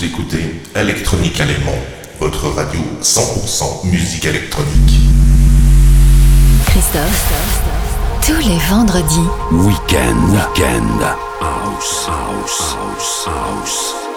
Vous écoutez Electronique Allemand, votre radio 100% musique électronique. Christophe, tous les vendredis. Weekend, weekend, house, house, house, house.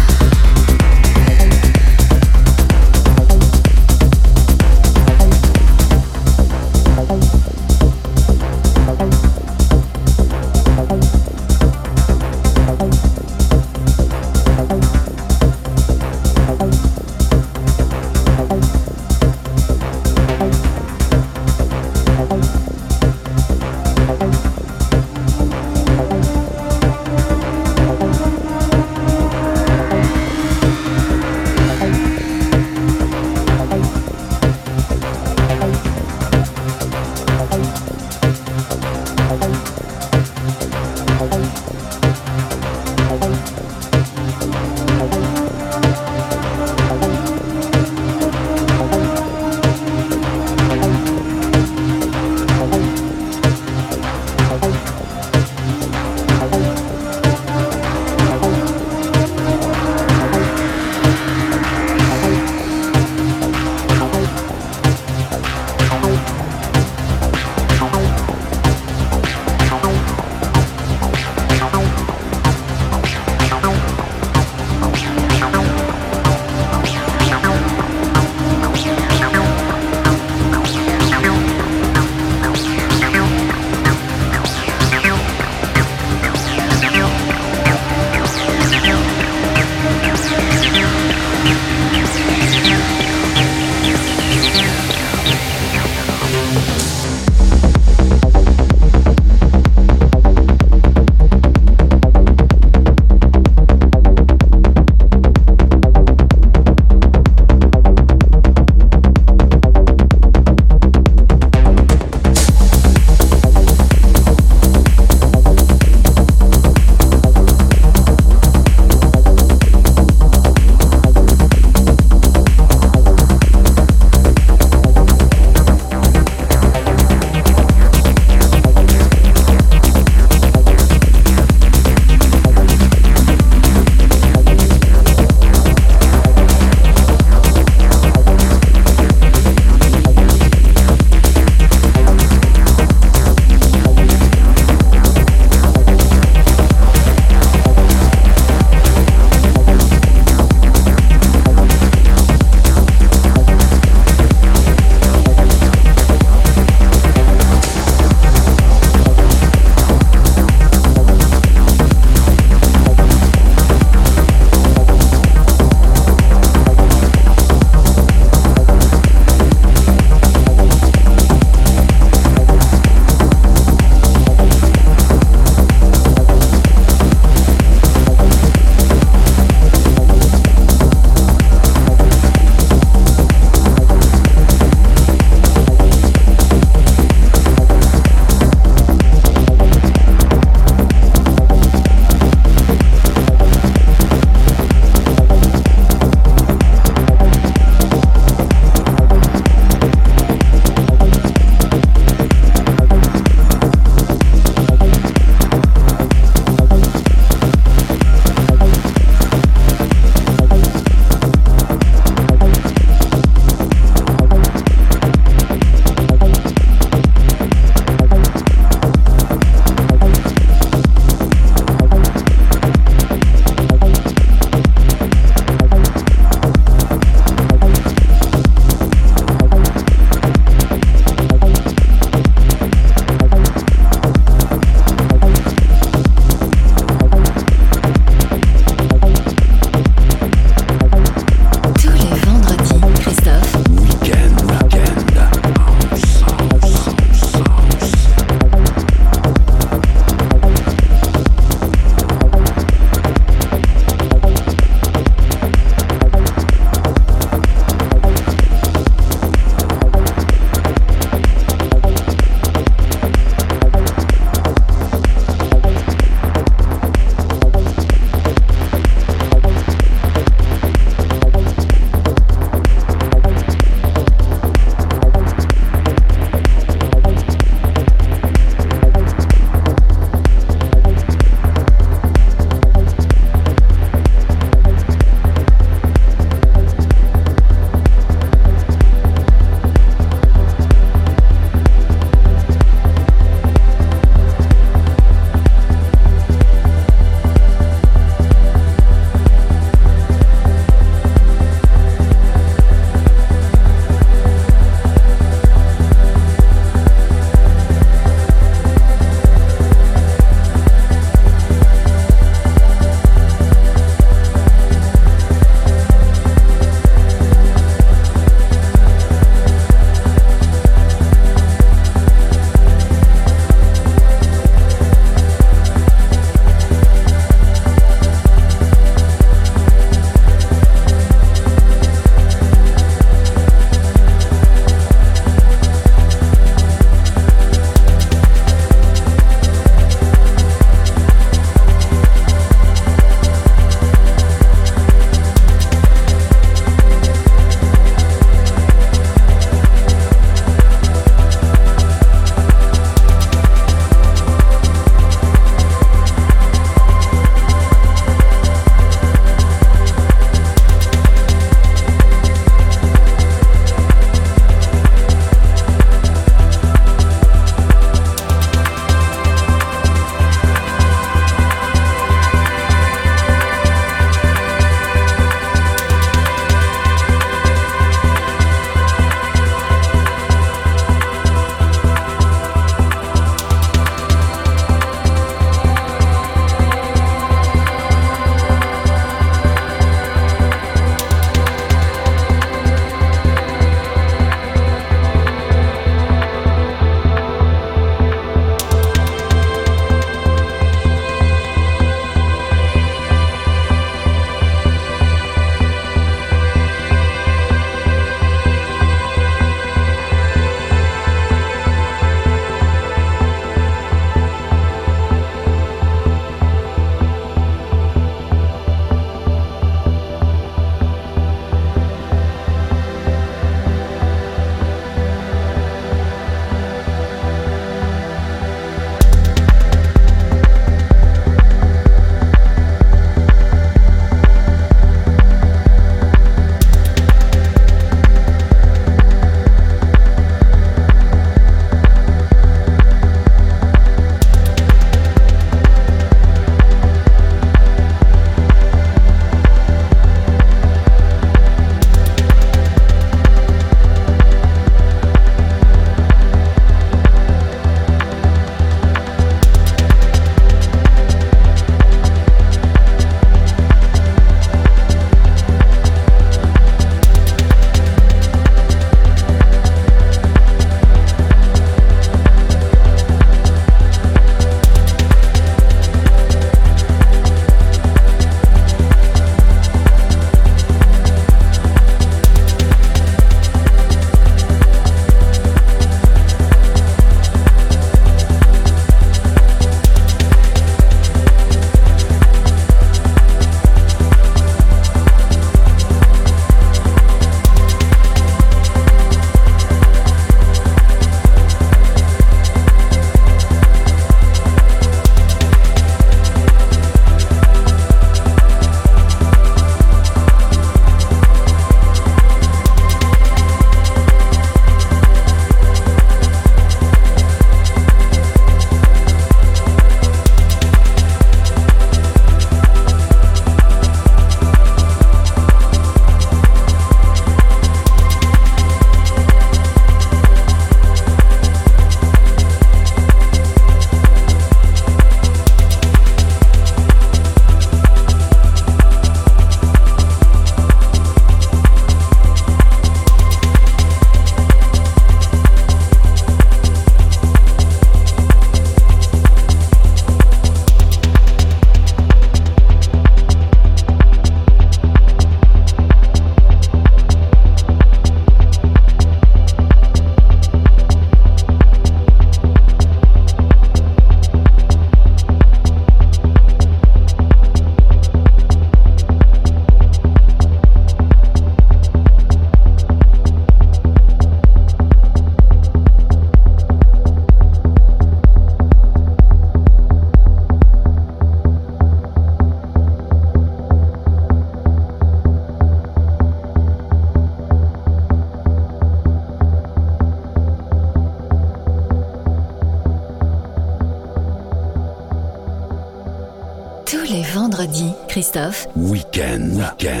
Christophe. Weekend. Weekend.